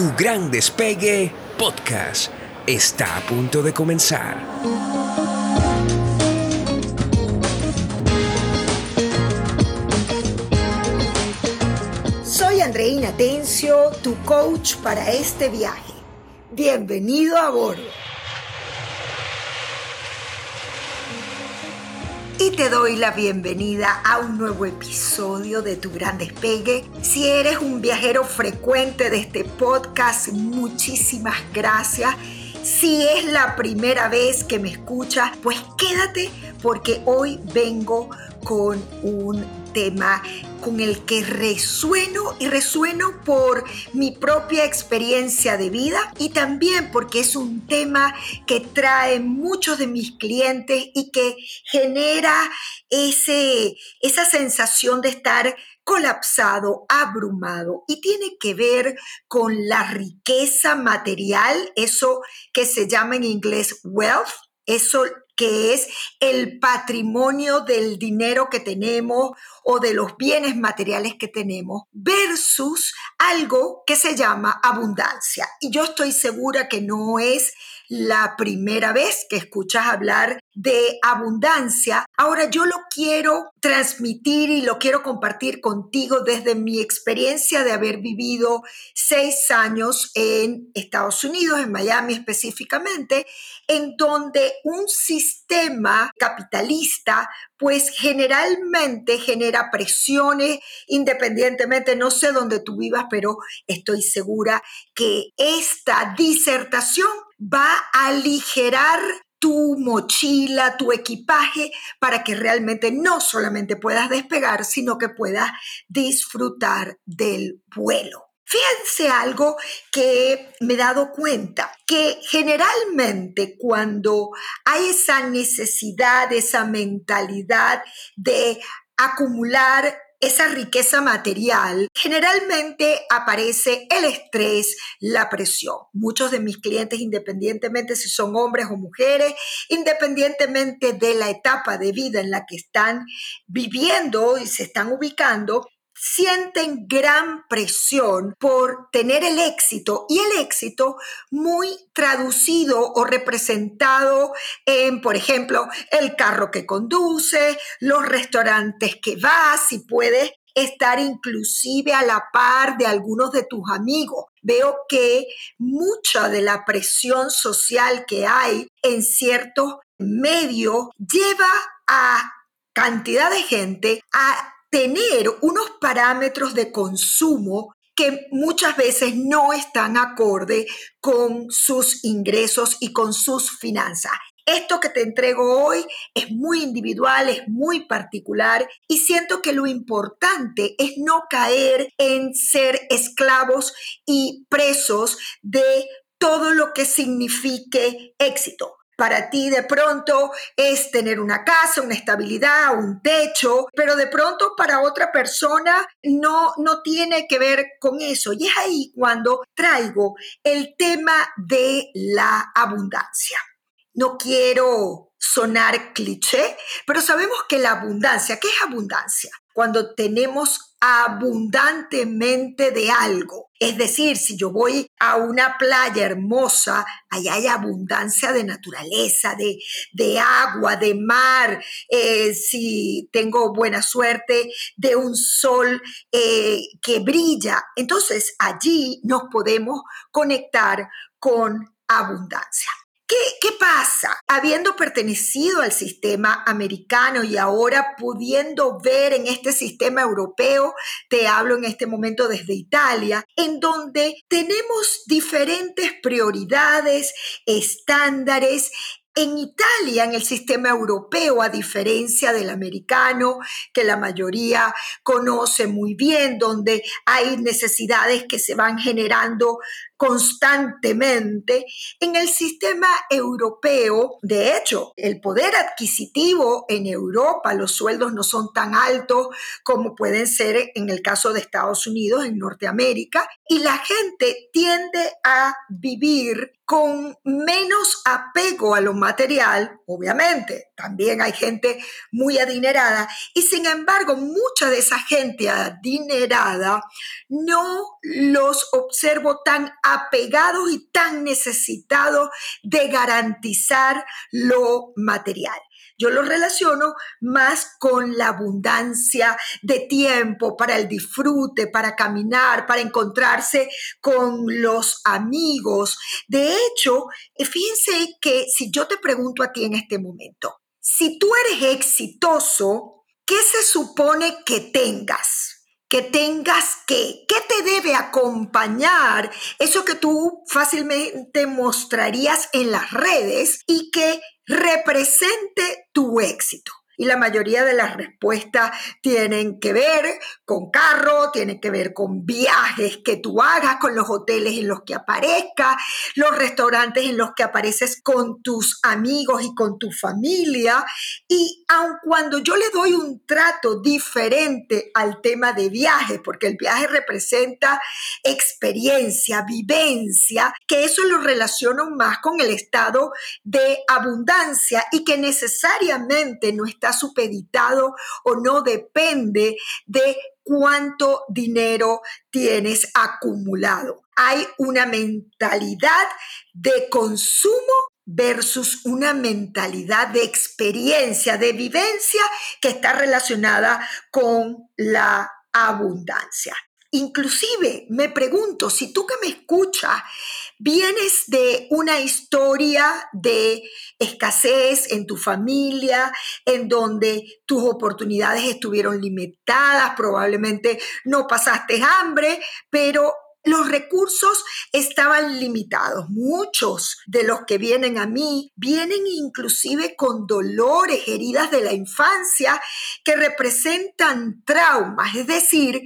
Tu gran despegue podcast está a punto de comenzar. Soy Andreina Tencio, tu coach para este viaje. Bienvenido a bordo. y te doy la bienvenida a un nuevo episodio de Tu Gran Despegue. Si eres un viajero frecuente de este podcast, muchísimas gracias. Si es la primera vez que me escuchas, pues quédate porque hoy vengo con un tema con el que resueno y resueno por mi propia experiencia de vida y también porque es un tema que trae muchos de mis clientes y que genera ese, esa sensación de estar colapsado, abrumado y tiene que ver con la riqueza material, eso que se llama en inglés wealth, eso que es el patrimonio del dinero que tenemos o de los bienes materiales que tenemos, versus algo que se llama abundancia. Y yo estoy segura que no es la primera vez que escuchas hablar de abundancia. Ahora yo lo quiero transmitir y lo quiero compartir contigo desde mi experiencia de haber vivido seis años en Estados Unidos, en Miami específicamente, en donde un sistema capitalista pues generalmente genera presiones independientemente, no sé dónde tú vivas, pero estoy segura que esta disertación va a aligerar tu mochila, tu equipaje, para que realmente no solamente puedas despegar, sino que puedas disfrutar del vuelo. Fíjense algo que me he dado cuenta, que generalmente cuando hay esa necesidad, esa mentalidad de acumular esa riqueza material, generalmente aparece el estrés, la presión. Muchos de mis clientes, independientemente si son hombres o mujeres, independientemente de la etapa de vida en la que están viviendo y se están ubicando, sienten gran presión por tener el éxito y el éxito muy traducido o representado en, por ejemplo, el carro que conduce, los restaurantes que vas y puedes estar inclusive a la par de algunos de tus amigos. Veo que mucha de la presión social que hay en ciertos medios lleva a cantidad de gente a tener unos parámetros de consumo que muchas veces no están acorde con sus ingresos y con sus finanzas. Esto que te entrego hoy es muy individual, es muy particular y siento que lo importante es no caer en ser esclavos y presos de todo lo que signifique éxito. Para ti de pronto es tener una casa, una estabilidad, un techo, pero de pronto para otra persona no, no tiene que ver con eso. Y es ahí cuando traigo el tema de la abundancia. No quiero sonar cliché, pero sabemos que la abundancia, ¿qué es abundancia? Cuando tenemos abundantemente de algo. Es decir, si yo voy a una playa hermosa, allá hay abundancia de naturaleza, de, de agua, de mar, eh, si tengo buena suerte, de un sol eh, que brilla. Entonces allí nos podemos conectar con abundancia. ¿Qué, pasa? Habiendo pertenecido al sistema americano y ahora pudiendo ver en este sistema europeo, te hablo en este momento desde Italia, en donde tenemos diferentes prioridades, estándares, en Italia, en el sistema europeo, a diferencia del americano, que la mayoría conoce muy bien, donde hay necesidades que se van generando constantemente. En el sistema europeo, de hecho, el poder adquisitivo en Europa, los sueldos no son tan altos como pueden ser en el caso de Estados Unidos, en Norteamérica, y la gente tiende a vivir con menos apego a lo material, obviamente, también hay gente muy adinerada, y sin embargo, mucha de esa gente adinerada no los observo tan apegados y tan necesitados de garantizar lo material. Yo lo relaciono más con la abundancia de tiempo para el disfrute, para caminar, para encontrarse con los amigos. De hecho, fíjense que si yo te pregunto a ti en este momento, si tú eres exitoso, ¿qué se supone que tengas? Que tengas que, ¿qué te debe acompañar? Eso que tú fácilmente mostrarías en las redes y que represente tu éxito. Y la mayoría de las respuestas tienen que ver con carro, tienen que ver con viajes que tú hagas, con los hoteles en los que aparezcas, los restaurantes en los que apareces con tus amigos y con tu familia. Y aun cuando yo le doy un trato diferente al tema de viajes, porque el viaje representa experiencia, vivencia, que eso lo relaciono más con el estado de abundancia y que necesariamente no está supeditado o no depende de cuánto dinero tienes acumulado. Hay una mentalidad de consumo versus una mentalidad de experiencia, de vivencia que está relacionada con la abundancia. Inclusive me pregunto, si tú que me escuchas vienes de una historia de escasez en tu familia, en donde tus oportunidades estuvieron limitadas, probablemente no pasaste hambre, pero los recursos estaban limitados. Muchos de los que vienen a mí vienen inclusive con dolores, heridas de la infancia que representan traumas, es decir,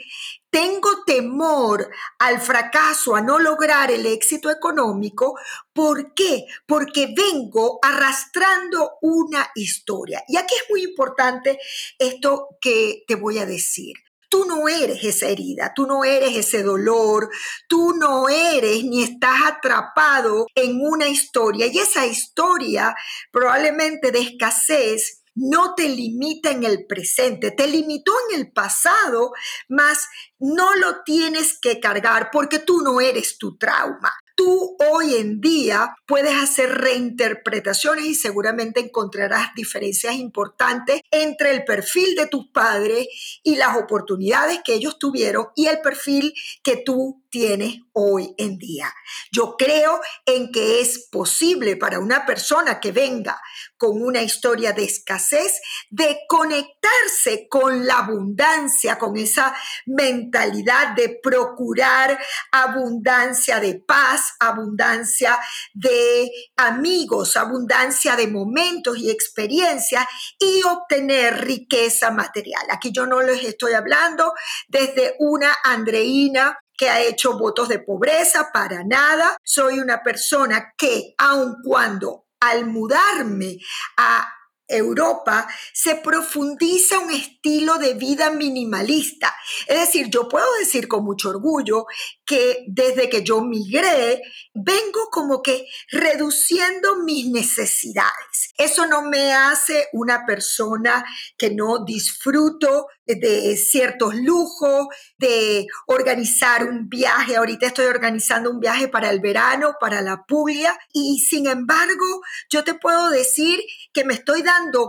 tengo temor al fracaso, a no lograr el éxito económico. ¿Por qué? Porque vengo arrastrando una historia. Y aquí es muy importante esto que te voy a decir. Tú no eres esa herida, tú no eres ese dolor, tú no eres ni estás atrapado en una historia. Y esa historia probablemente de escasez no te limita en el presente, te limitó en el pasado, mas no lo tienes que cargar porque tú no eres tu trauma. Tú hoy en día puedes hacer reinterpretaciones y seguramente encontrarás diferencias importantes entre el perfil de tus padres y las oportunidades que ellos tuvieron y el perfil que tú tienes hoy en día. Yo creo en que es posible para una persona que venga con una historia de escasez de conectarse con la abundancia, con esa mentalidad de procurar abundancia de paz, abundancia de amigos, abundancia de momentos y experiencias y obtener riqueza material. Aquí yo no les estoy hablando desde una Andreina que ha hecho votos de pobreza, para nada. Soy una persona que, aun cuando al mudarme a Europa se profundiza un estilo de vida minimalista. Es decir, yo puedo decir con mucho orgullo que desde que yo migré, vengo como que reduciendo mis necesidades. Eso no me hace una persona que no disfruto de ciertos lujos, de organizar un viaje. Ahorita estoy organizando un viaje para el verano, para la Puglia, y sin embargo, yo te puedo decir que me estoy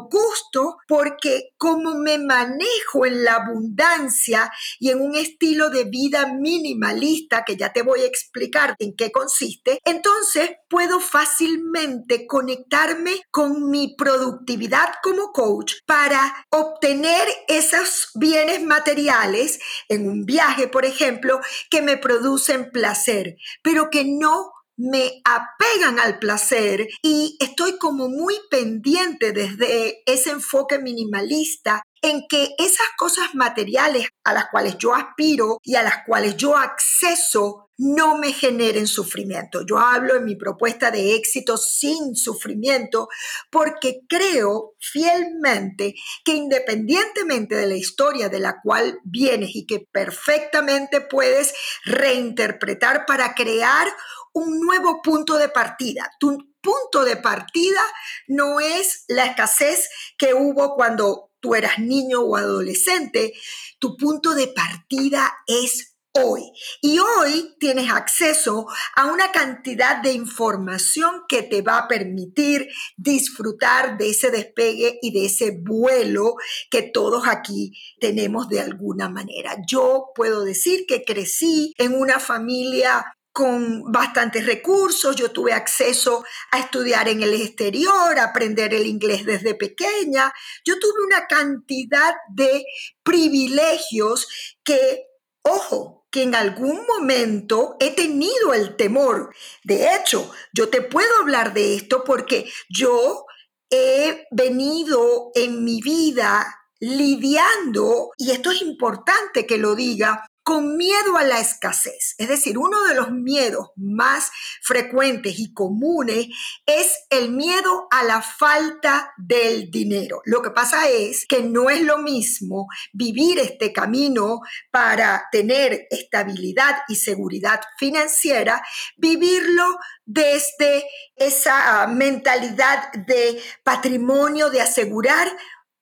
gusto porque como me manejo en la abundancia y en un estilo de vida minimalista, que ya te voy a explicar en qué consiste, entonces puedo fácilmente conectarme con mi productividad como coach para obtener esos bienes materiales en un viaje, por ejemplo, que me producen placer, pero que no me apegan al placer y estoy como muy pendiente desde ese enfoque minimalista en que esas cosas materiales a las cuales yo aspiro y a las cuales yo acceso no me generen sufrimiento. Yo hablo en mi propuesta de éxito sin sufrimiento porque creo fielmente que independientemente de la historia de la cual vienes y que perfectamente puedes reinterpretar para crear un nuevo punto de partida. Tu punto de partida no es la escasez que hubo cuando tú eras niño o adolescente. Tu punto de partida es hoy. Y hoy tienes acceso a una cantidad de información que te va a permitir disfrutar de ese despegue y de ese vuelo que todos aquí tenemos de alguna manera. Yo puedo decir que crecí en una familia con bastantes recursos, yo tuve acceso a estudiar en el exterior, a aprender el inglés desde pequeña, yo tuve una cantidad de privilegios que, ojo, que en algún momento he tenido el temor. De hecho, yo te puedo hablar de esto porque yo he venido en mi vida lidiando, y esto es importante que lo diga, con miedo a la escasez. Es decir, uno de los miedos más frecuentes y comunes es el miedo a la falta del dinero. Lo que pasa es que no es lo mismo vivir este camino para tener estabilidad y seguridad financiera, vivirlo desde esa mentalidad de patrimonio, de asegurar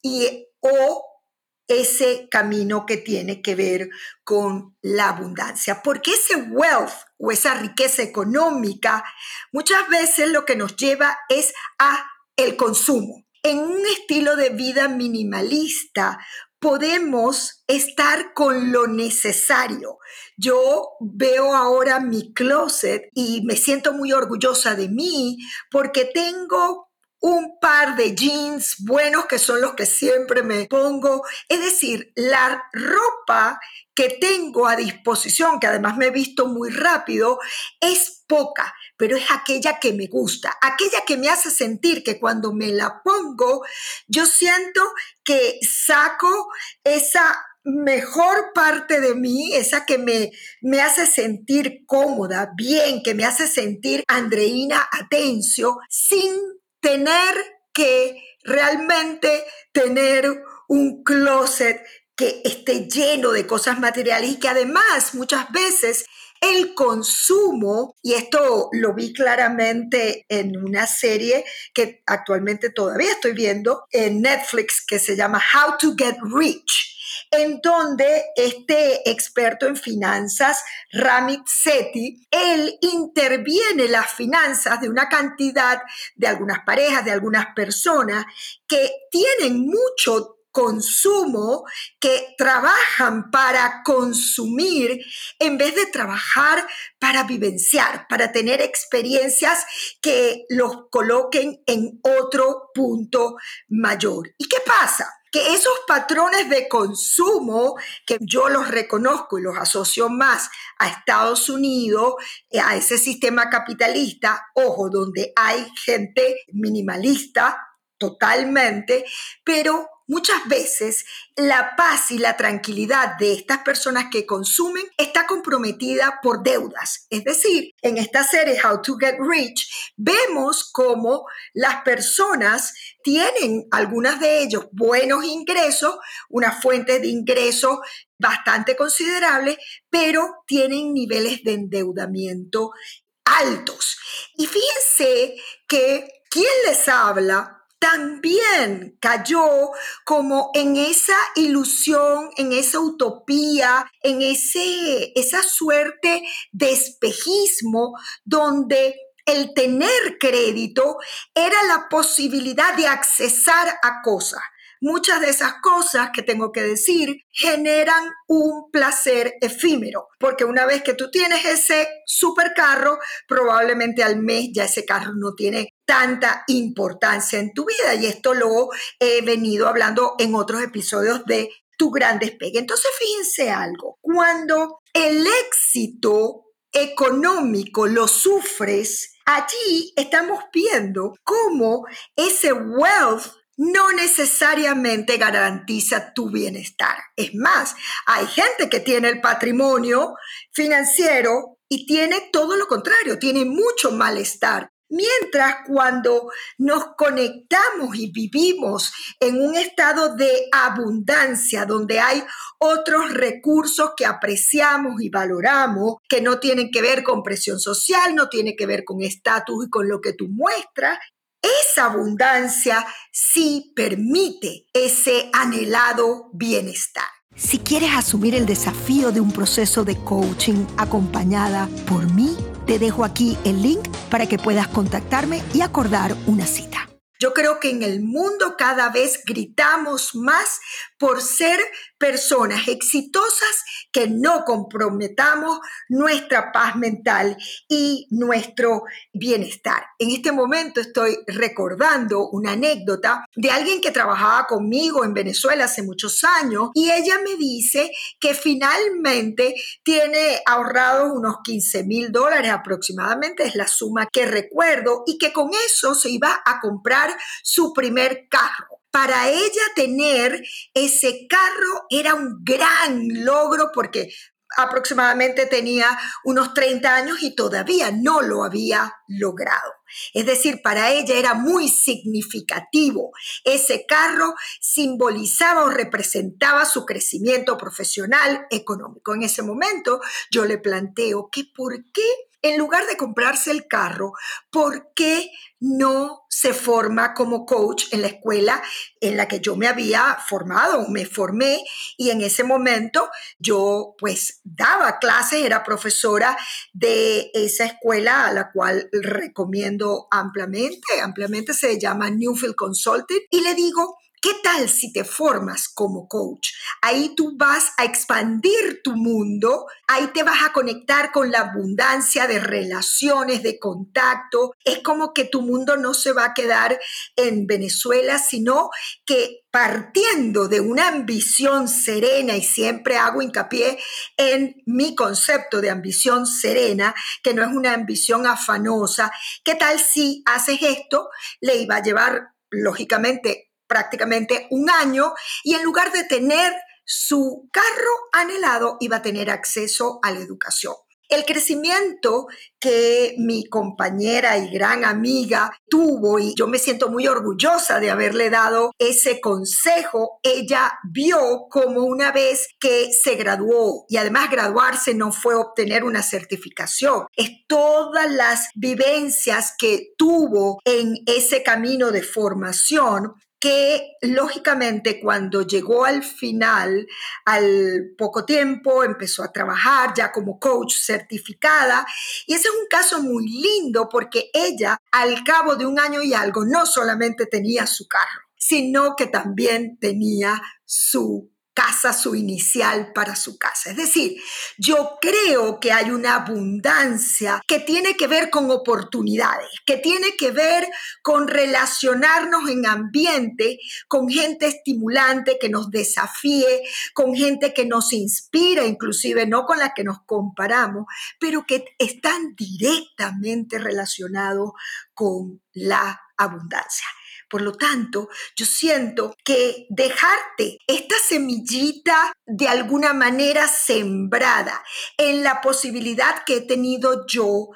y o ese camino que tiene que ver con la abundancia, porque ese wealth o esa riqueza económica muchas veces lo que nos lleva es a el consumo. En un estilo de vida minimalista podemos estar con lo necesario. Yo veo ahora mi closet y me siento muy orgullosa de mí porque tengo un par de jeans buenos que son los que siempre me pongo. Es decir, la ropa que tengo a disposición, que además me he visto muy rápido, es poca, pero es aquella que me gusta, aquella que me hace sentir que cuando me la pongo, yo siento que saco esa mejor parte de mí, esa que me, me hace sentir cómoda, bien, que me hace sentir Andreina Atencio, sin tener que realmente tener un closet que esté lleno de cosas materiales y que además muchas veces el consumo, y esto lo vi claramente en una serie que actualmente todavía estoy viendo en Netflix que se llama How to Get Rich en donde este experto en finanzas, Ramit Sethi, él interviene las finanzas de una cantidad de algunas parejas, de algunas personas que tienen mucho consumo, que trabajan para consumir en vez de trabajar para vivenciar, para tener experiencias que los coloquen en otro punto mayor. ¿Y qué pasa? Que esos patrones de consumo, que yo los reconozco y los asocio más a Estados Unidos, eh, a ese sistema capitalista, ojo, donde hay gente minimalista totalmente, pero Muchas veces la paz y la tranquilidad de estas personas que consumen está comprometida por deudas. Es decir, en esta serie How to Get Rich vemos cómo las personas tienen, algunas de ellos, buenos ingresos, una fuente de ingresos bastante considerable, pero tienen niveles de endeudamiento altos. Y fíjense que quien les habla también cayó como en esa ilusión, en esa utopía, en ese, esa suerte de espejismo donde el tener crédito era la posibilidad de accesar a cosas muchas de esas cosas que tengo que decir generan un placer efímero, porque una vez que tú tienes ese supercarro, probablemente al mes ya ese carro no tiene tanta importancia en tu vida y esto lo he venido hablando en otros episodios de tu gran despegue. Entonces, fíjense algo, cuando el éxito económico lo sufres, allí estamos viendo cómo ese wealth no necesariamente garantiza tu bienestar. Es más, hay gente que tiene el patrimonio financiero y tiene todo lo contrario, tiene mucho malestar. Mientras cuando nos conectamos y vivimos en un estado de abundancia, donde hay otros recursos que apreciamos y valoramos, que no tienen que ver con presión social, no tiene que ver con estatus y con lo que tú muestras, esa abundancia sí permite ese anhelado bienestar. Si quieres asumir el desafío de un proceso de coaching acompañada por mí, te dejo aquí el link para que puedas contactarme y acordar una cita. Yo creo que en el mundo cada vez gritamos más por ser personas exitosas que no comprometamos nuestra paz mental y nuestro bienestar. En este momento estoy recordando una anécdota de alguien que trabajaba conmigo en Venezuela hace muchos años y ella me dice que finalmente tiene ahorrado unos 15 mil dólares aproximadamente, es la suma que recuerdo, y que con eso se iba a comprar su primer carro. Para ella tener ese carro era un gran logro porque aproximadamente tenía unos 30 años y todavía no lo había logrado. Es decir, para ella era muy significativo. Ese carro simbolizaba o representaba su crecimiento profesional, económico. En ese momento yo le planteo que por qué en lugar de comprarse el carro, ¿por qué no se forma como coach en la escuela en la que yo me había formado, me formé y en ese momento yo pues daba clases, era profesora de esa escuela a la cual recomiendo ampliamente, ampliamente se llama Newfield Consulting. Y le digo, ¿Qué tal si te formas como coach? Ahí tú vas a expandir tu mundo, ahí te vas a conectar con la abundancia de relaciones, de contacto. Es como que tu mundo no se va a quedar en Venezuela, sino que partiendo de una ambición serena, y siempre hago hincapié en mi concepto de ambición serena, que no es una ambición afanosa, ¿qué tal si haces esto? Le iba a llevar, lógicamente, prácticamente un año y en lugar de tener su carro anhelado iba a tener acceso a la educación. El crecimiento que mi compañera y gran amiga tuvo, y yo me siento muy orgullosa de haberle dado ese consejo, ella vio como una vez que se graduó, y además graduarse no fue obtener una certificación, es todas las vivencias que tuvo en ese camino de formación que lógicamente cuando llegó al final, al poco tiempo, empezó a trabajar ya como coach certificada. Y ese es un caso muy lindo porque ella, al cabo de un año y algo, no solamente tenía su carro, sino que también tenía su casa, su inicial para su casa. Es decir, yo creo que hay una abundancia que tiene que ver con oportunidades, que tiene que ver con relacionarnos en ambiente con gente estimulante que nos desafíe, con gente que nos inspira, inclusive no con la que nos comparamos, pero que están directamente relacionados con la abundancia. Por lo tanto, yo siento que dejarte esta semillita de alguna manera sembrada en la posibilidad que he tenido yo,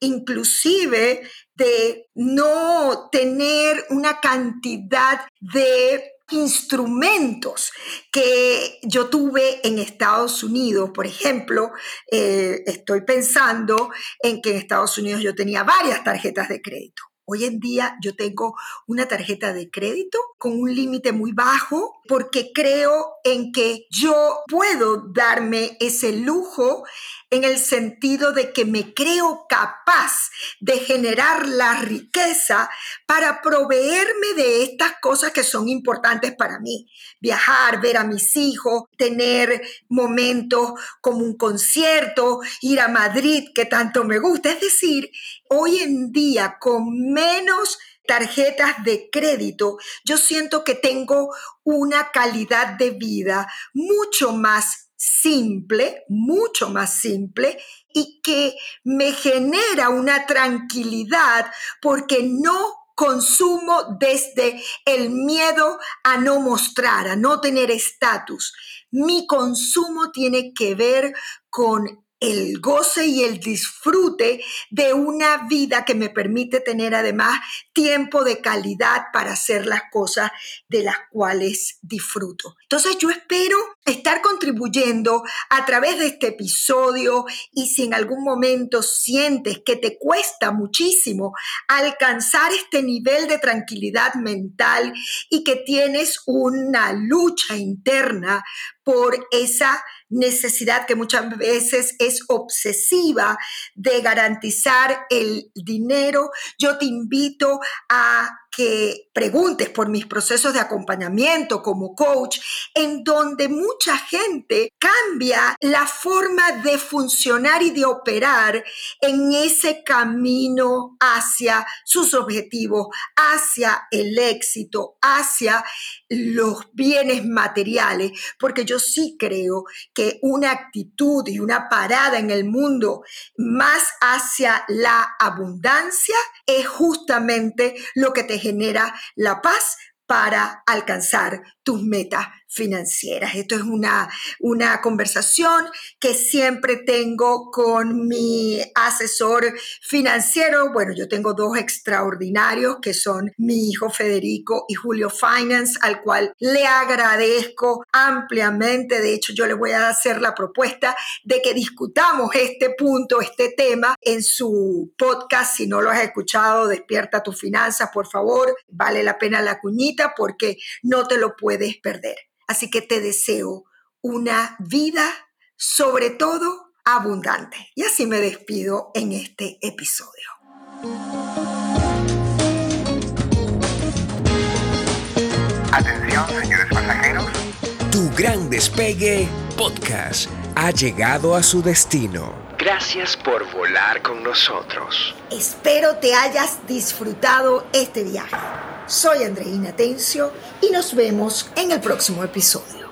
inclusive de no tener una cantidad de instrumentos que yo tuve en Estados Unidos. Por ejemplo, eh, estoy pensando en que en Estados Unidos yo tenía varias tarjetas de crédito. Hoy en día yo tengo una tarjeta de crédito con un límite muy bajo porque creo en que yo puedo darme ese lujo en el sentido de que me creo capaz de generar la riqueza para proveerme de estas cosas que son importantes para mí. Viajar, ver a mis hijos, tener momentos como un concierto, ir a Madrid, que tanto me gusta. Es decir, hoy en día con menos tarjetas de crédito, yo siento que tengo una calidad de vida mucho más simple, mucho más simple, y que me genera una tranquilidad porque no consumo desde el miedo a no mostrar, a no tener estatus. Mi consumo tiene que ver con el goce y el disfrute de una vida que me permite tener además tiempo de calidad para hacer las cosas de las cuales disfruto. Entonces yo espero estar contribuyendo a través de este episodio y si en algún momento sientes que te cuesta muchísimo alcanzar este nivel de tranquilidad mental y que tienes una lucha interna por esa necesidad que muchas veces es obsesiva de garantizar el dinero, yo te invito a que preguntes por mis procesos de acompañamiento como coach, en donde mucha gente cambia la forma de funcionar y de operar en ese camino hacia sus objetivos, hacia el éxito, hacia los bienes materiales, porque yo sí creo que una actitud y una parada en el mundo más hacia la abundancia es justamente lo que te genera la paz para alcanzar tus metas financieras. Esto es una, una conversación que siempre tengo con mi asesor financiero. Bueno, yo tengo dos extraordinarios que son mi hijo Federico y Julio Finance, al cual le agradezco ampliamente. De hecho, yo le voy a hacer la propuesta de que discutamos este punto, este tema en su podcast. Si no lo has escuchado, despierta tus finanzas, por favor. Vale la pena la cuñita porque no te lo puedes perder. Así que te deseo una vida sobre todo abundante. Y así me despido en este episodio. Atención, señores pasajeros. Tu gran despegue podcast ha llegado a su destino. Gracias por volar con nosotros. Espero te hayas disfrutado este viaje. Soy Andreina Tencio y nos vemos en el próximo episodio.